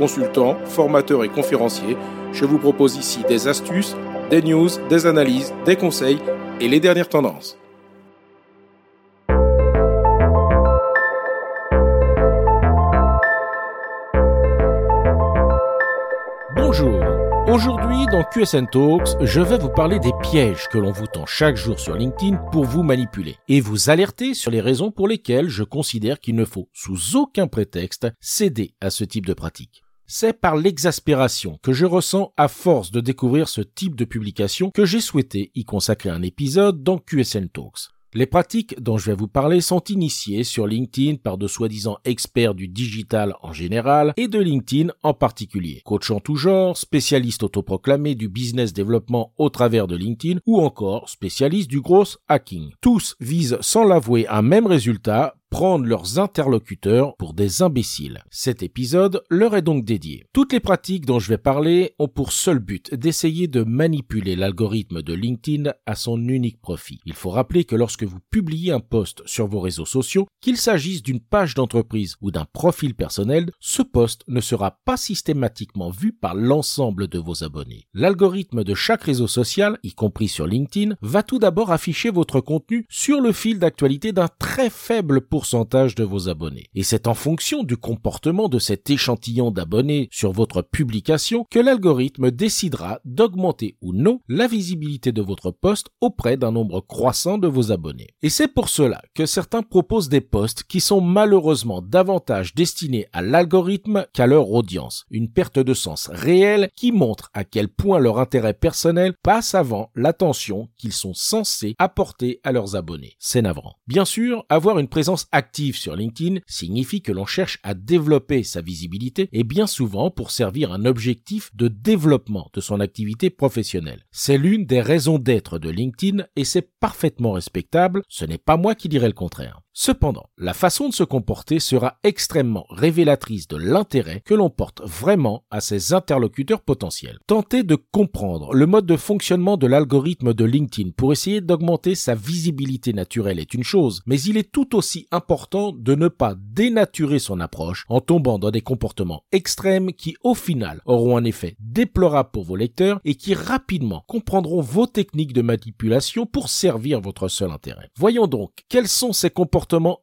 consultant, formateur et conférencier. Je vous propose ici des astuces, des news, des analyses, des conseils et les dernières tendances. Bonjour. Aujourd'hui, dans QSN Talks, je vais vous parler des pièges que l'on vous tend chaque jour sur LinkedIn pour vous manipuler et vous alerter sur les raisons pour lesquelles je considère qu'il ne faut, sous aucun prétexte, céder à ce type de pratique. C'est par l'exaspération que je ressens à force de découvrir ce type de publication que j'ai souhaité y consacrer un épisode dans QSN Talks. Les pratiques dont je vais vous parler sont initiées sur LinkedIn par de soi-disant experts du digital en général et de LinkedIn en particulier. Coach en tout genre, spécialiste autoproclamé du business développement au travers de LinkedIn ou encore spécialiste du gros hacking. Tous visent sans l'avouer un même résultat, prendre leurs interlocuteurs pour des imbéciles. Cet épisode leur est donc dédié. Toutes les pratiques dont je vais parler ont pour seul but d'essayer de manipuler l'algorithme de LinkedIn à son unique profit. Il faut rappeler que lorsque vous publiez un post sur vos réseaux sociaux, qu'il s'agisse d'une page d'entreprise ou d'un profil personnel, ce post ne sera pas systématiquement vu par l'ensemble de vos abonnés. L'algorithme de chaque réseau social, y compris sur LinkedIn, va tout d'abord afficher votre contenu sur le fil d'actualité d'un très faible pourcentage de vos abonnés. Et c'est en fonction du comportement de cet échantillon d'abonnés sur votre publication que l'algorithme décidera d'augmenter ou non la visibilité de votre poste auprès d'un nombre croissant de vos abonnés. Et c'est pour cela que certains proposent des posts qui sont malheureusement davantage destinés à l'algorithme qu'à leur audience. Une perte de sens réelle qui montre à quel point leur intérêt personnel passe avant l'attention qu'ils sont censés apporter à leurs abonnés. C'est navrant. Bien sûr, avoir une présence active sur LinkedIn signifie que l'on cherche à développer sa visibilité et bien souvent pour servir un objectif de développement de son activité professionnelle. C'est l'une des raisons d'être de LinkedIn et c'est parfaitement respectable, ce n'est pas moi qui dirais le contraire. Cependant, la façon de se comporter sera extrêmement révélatrice de l'intérêt que l'on porte vraiment à ses interlocuteurs potentiels. Tentez de comprendre le mode de fonctionnement de l'algorithme de LinkedIn pour essayer d'augmenter sa visibilité naturelle est une chose, mais il est tout aussi important de ne pas dénaturer son approche en tombant dans des comportements extrêmes qui au final auront un effet déplorable pour vos lecteurs et qui rapidement comprendront vos techniques de manipulation pour servir votre seul intérêt. Voyons donc quels sont ces comportements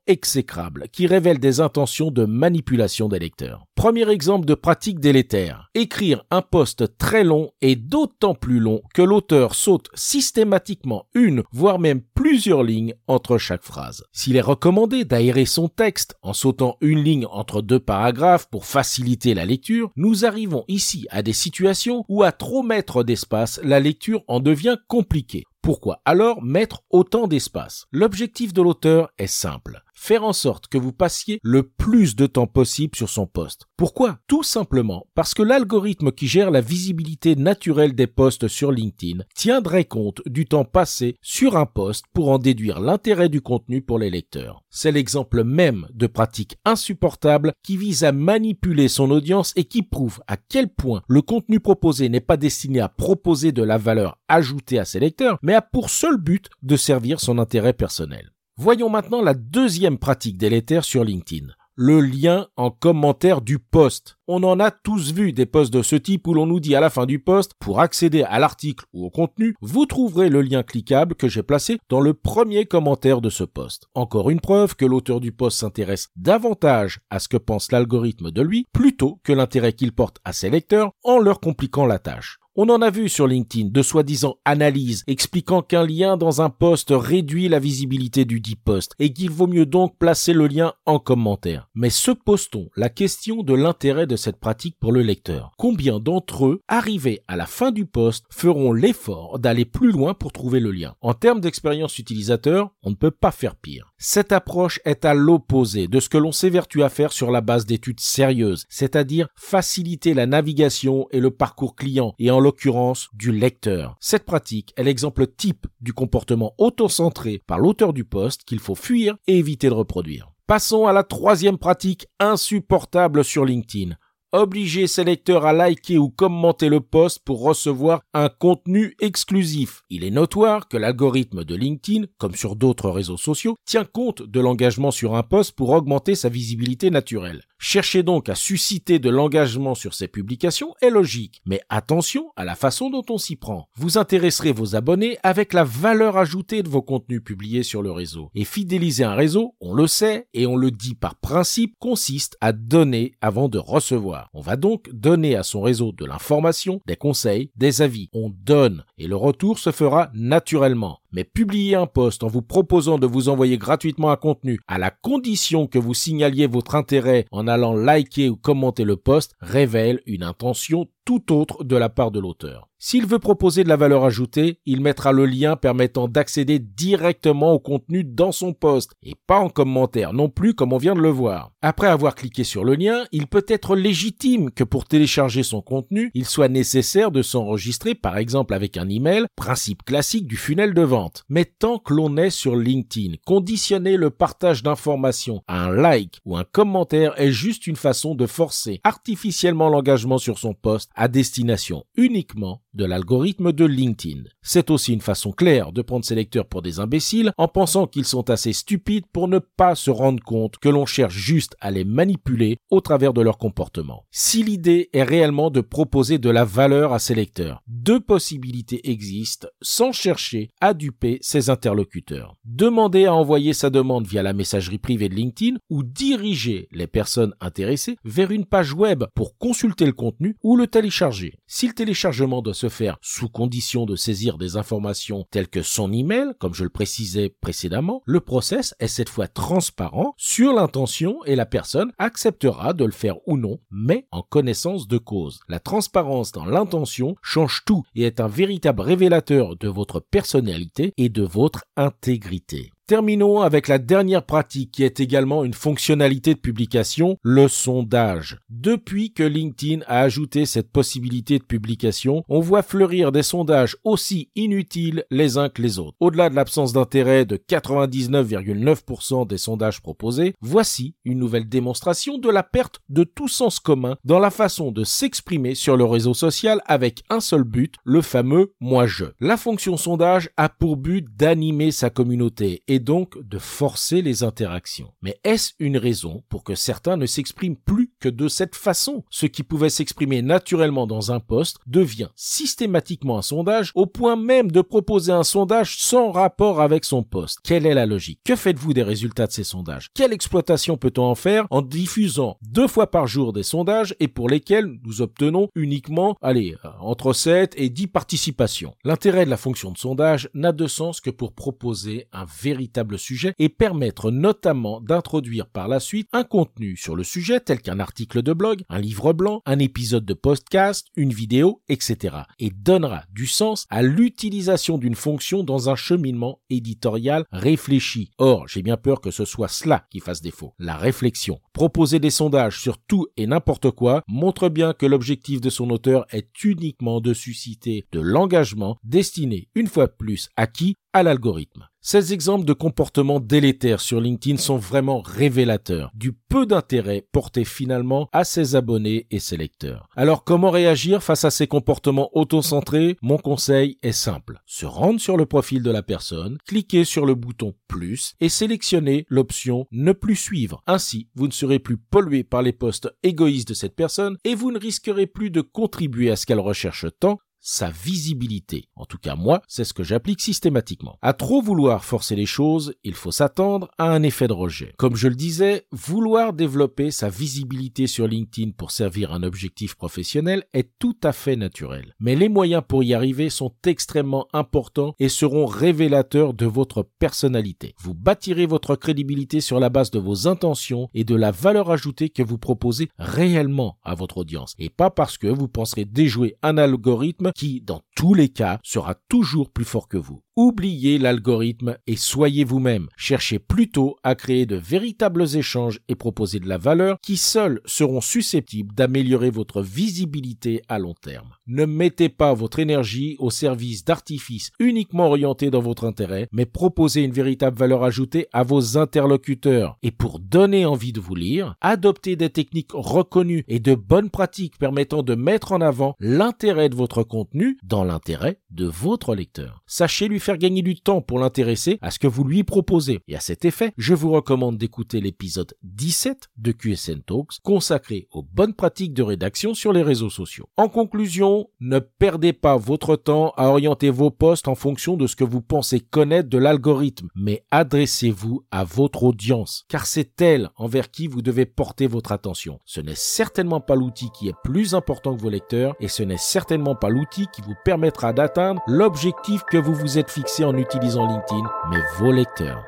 exécrable qui révèle des intentions de manipulation des lecteurs. Premier exemple de pratique délétère. Écrire un poste très long et d'autant plus long que l'auteur saute systématiquement une, voire même plusieurs lignes entre chaque phrase. S'il est recommandé d'aérer son texte en sautant une ligne entre deux paragraphes pour faciliter la lecture, nous arrivons ici à des situations où à trop mettre d'espace, la lecture en devient compliquée. Pourquoi? Alors mettre autant d'espace. L'objectif de l'auteur est simple faire en sorte que vous passiez le plus de temps possible sur son poste. Pourquoi? Tout simplement parce que l'algorithme qui gère la visibilité naturelle des posts sur LinkedIn tiendrait compte du temps passé sur un poste pour en déduire l'intérêt du contenu pour les lecteurs. C'est l'exemple même de pratiques insupportables qui visent à manipuler son audience et qui prouvent à quel point le contenu proposé n'est pas destiné à proposer de la valeur ajoutée à ses lecteurs, mais a pour seul but de servir son intérêt personnel. Voyons maintenant la deuxième pratique délétère sur LinkedIn. Le lien en commentaire du post. On en a tous vu des posts de ce type où l'on nous dit à la fin du post, pour accéder à l'article ou au contenu, vous trouverez le lien cliquable que j'ai placé dans le premier commentaire de ce post. Encore une preuve que l'auteur du post s'intéresse davantage à ce que pense l'algorithme de lui plutôt que l'intérêt qu'il porte à ses lecteurs en leur compliquant la tâche. On en a vu sur LinkedIn de soi-disant analyses expliquant qu'un lien dans un post réduit la visibilité du dit post et qu'il vaut mieux donc placer le lien en commentaire. Mais se pose-t-on la question de l'intérêt de cette pratique pour le lecteur? Combien d'entre eux, arrivés à la fin du post, feront l'effort d'aller plus loin pour trouver le lien? En termes d'expérience utilisateur, on ne peut pas faire pire. Cette approche est à l'opposé de ce que l'on s'évertue à faire sur la base d'études sérieuses, c'est-à-dire faciliter la navigation et le parcours client l'occurrence du lecteur. Cette pratique est l'exemple type du comportement autocentré par l'auteur du poste qu'il faut fuir et éviter de reproduire. Passons à la troisième pratique insupportable sur LinkedIn obliger ses lecteurs à liker ou commenter le post pour recevoir un contenu exclusif. Il est notoire que l'algorithme de LinkedIn, comme sur d'autres réseaux sociaux, tient compte de l'engagement sur un post pour augmenter sa visibilité naturelle. Cherchez donc à susciter de l'engagement sur ces publications est logique, mais attention à la façon dont on s'y prend. Vous intéresserez vos abonnés avec la valeur ajoutée de vos contenus publiés sur le réseau. Et fidéliser un réseau, on le sait et on le dit par principe, consiste à donner avant de recevoir. On va donc donner à son réseau de l'information, des conseils, des avis. On donne et le retour se fera naturellement. Mais publier un post en vous proposant de vous envoyer gratuitement un contenu à la condition que vous signaliez votre intérêt en allant liker ou commenter le post révèle une intention tout autre de la part de l'auteur. S'il veut proposer de la valeur ajoutée, il mettra le lien permettant d'accéder directement au contenu dans son post et pas en commentaire non plus comme on vient de le voir. Après avoir cliqué sur le lien, il peut être légitime que pour télécharger son contenu, il soit nécessaire de s'enregistrer par exemple avec un email, principe classique du funnel de vente. Mais tant que l'on est sur LinkedIn, conditionner le partage d'informations à un like ou un commentaire est juste une façon de forcer artificiellement l'engagement sur son post à destination uniquement de l'algorithme de LinkedIn. C'est aussi une façon claire de prendre ses lecteurs pour des imbéciles en pensant qu'ils sont assez stupides pour ne pas se rendre compte que l'on cherche juste à les manipuler au travers de leur comportement. Si l'idée est réellement de proposer de la valeur à ses lecteurs, deux possibilités existent sans chercher à duper ses interlocuteurs. Demander à envoyer sa demande via la messagerie privée de LinkedIn ou diriger les personnes intéressées vers une page web pour consulter le contenu ou le télécharger. Si le téléchargement doit se faire sous condition de saisir des informations telles que son email, comme je le précisais précédemment, le process est cette fois transparent sur l'intention et la personne acceptera de le faire ou non, mais en connaissance de cause. La transparence dans l'intention change tout et est un véritable révélateur de votre personnalité et de votre intégrité. Terminons avec la dernière pratique qui est également une fonctionnalité de publication, le sondage. Depuis que LinkedIn a ajouté cette possibilité de publication, on voit fleurir des sondages aussi inutiles les uns que les autres. Au-delà de l'absence d'intérêt de 99,9% des sondages proposés, voici une nouvelle démonstration de la perte de tout sens commun dans la façon de s'exprimer sur le réseau social avec un seul but, le fameux moi-je. La fonction sondage a pour but d'animer sa communauté et donc de forcer les interactions. Mais est-ce une raison pour que certains ne s'expriment plus que de cette façon Ce qui pouvait s'exprimer naturellement dans un poste devient systématiquement un sondage au point même de proposer un sondage sans rapport avec son poste. Quelle est la logique? Que faites-vous des résultats de ces sondages? Quelle exploitation peut-on en faire en diffusant deux fois par jour des sondages et pour lesquels nous obtenons uniquement, allez, euh, entre 7 et 10 participations? L'intérêt de la fonction de sondage n'a de sens que pour proposer un véritable sujet et permettre notamment d'introduire par la suite un contenu sur le sujet tel qu'un article de blog, un livre blanc, un épisode de podcast, une vidéo, etc. et donnera du sens à l'utilisation d'une fonction dans un cheminement éditorial réfléchi. Or, j'ai bien peur que ce soit cela qui fasse défaut, la réflexion. Proposer des sondages sur tout et n'importe quoi montre bien que l'objectif de son auteur est uniquement de susciter de l'engagement destiné une fois plus à qui à. Ces exemples de comportements délétères sur LinkedIn sont vraiment révélateurs du peu d'intérêt porté finalement à ses abonnés et ses lecteurs. Alors comment réagir face à ces comportements autocentrés? Mon conseil est simple. Se rendre sur le profil de la personne, cliquer sur le bouton plus et sélectionner l'option ne plus suivre. Ainsi, vous ne serez plus pollué par les postes égoïstes de cette personne et vous ne risquerez plus de contribuer à ce qu'elle recherche tant sa visibilité. En tout cas, moi, c'est ce que j'applique systématiquement. À trop vouloir forcer les choses, il faut s'attendre à un effet de rejet. Comme je le disais, vouloir développer sa visibilité sur LinkedIn pour servir un objectif professionnel est tout à fait naturel. Mais les moyens pour y arriver sont extrêmement importants et seront révélateurs de votre personnalité. Vous bâtirez votre crédibilité sur la base de vos intentions et de la valeur ajoutée que vous proposez réellement à votre audience et pas parce que vous penserez déjouer un algorithme qui, dans tous les cas, sera toujours plus fort que vous. Oubliez l'algorithme et soyez vous-même. Cherchez plutôt à créer de véritables échanges et proposer de la valeur qui seuls seront susceptibles d'améliorer votre visibilité à long terme. Ne mettez pas votre énergie au service d'artifices uniquement orientés dans votre intérêt, mais proposez une véritable valeur ajoutée à vos interlocuteurs. Et pour donner envie de vous lire, adoptez des techniques reconnues et de bonnes pratiques permettant de mettre en avant l'intérêt de votre contenu dans l'intérêt de votre lecteur. Sachez lui faire gagner du temps pour l'intéresser à ce que vous lui proposez. Et à cet effet, je vous recommande d'écouter l'épisode 17 de QSN Talks consacré aux bonnes pratiques de rédaction sur les réseaux sociaux. En conclusion, ne perdez pas votre temps à orienter vos posts en fonction de ce que vous pensez connaître de l'algorithme, mais adressez-vous à votre audience, car c'est elle envers qui vous devez porter votre attention. Ce n'est certainement pas l'outil qui est plus important que vos lecteurs, et ce n'est certainement pas l'outil qui vous permettra d'atteindre l'objectif que vous vous êtes fixé en utilisant LinkedIn, mais vos lecteurs.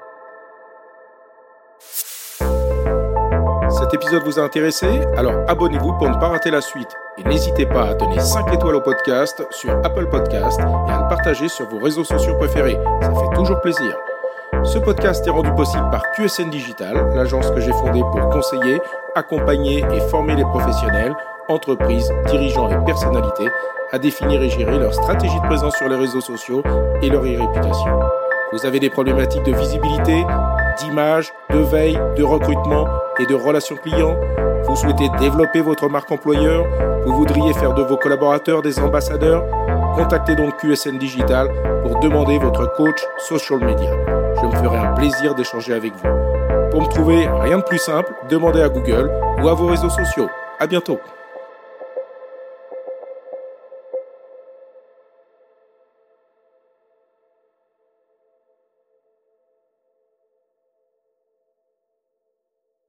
Cet épisode vous a intéressé? Alors abonnez-vous pour ne pas rater la suite. Et n'hésitez pas à donner 5 étoiles au podcast sur Apple Podcast et à le partager sur vos réseaux sociaux préférés. Ça fait toujours plaisir. Ce podcast est rendu possible par QSN Digital, l'agence que j'ai fondée pour conseiller, accompagner et former les professionnels, entreprises, dirigeants et personnalités à définir et gérer leur stratégie de présence sur les réseaux sociaux et leur e-réputation. Vous avez des problématiques de visibilité, d'image, de veille, de recrutement et de relations clients Vous souhaitez développer votre marque employeur Vous voudriez faire de vos collaborateurs des ambassadeurs Contactez donc QSN Digital pour demander votre coach social media. Je me ferai un plaisir d'échanger avec vous. Pour me trouver, rien de plus simple, demandez à Google ou à vos réseaux sociaux. À bientôt.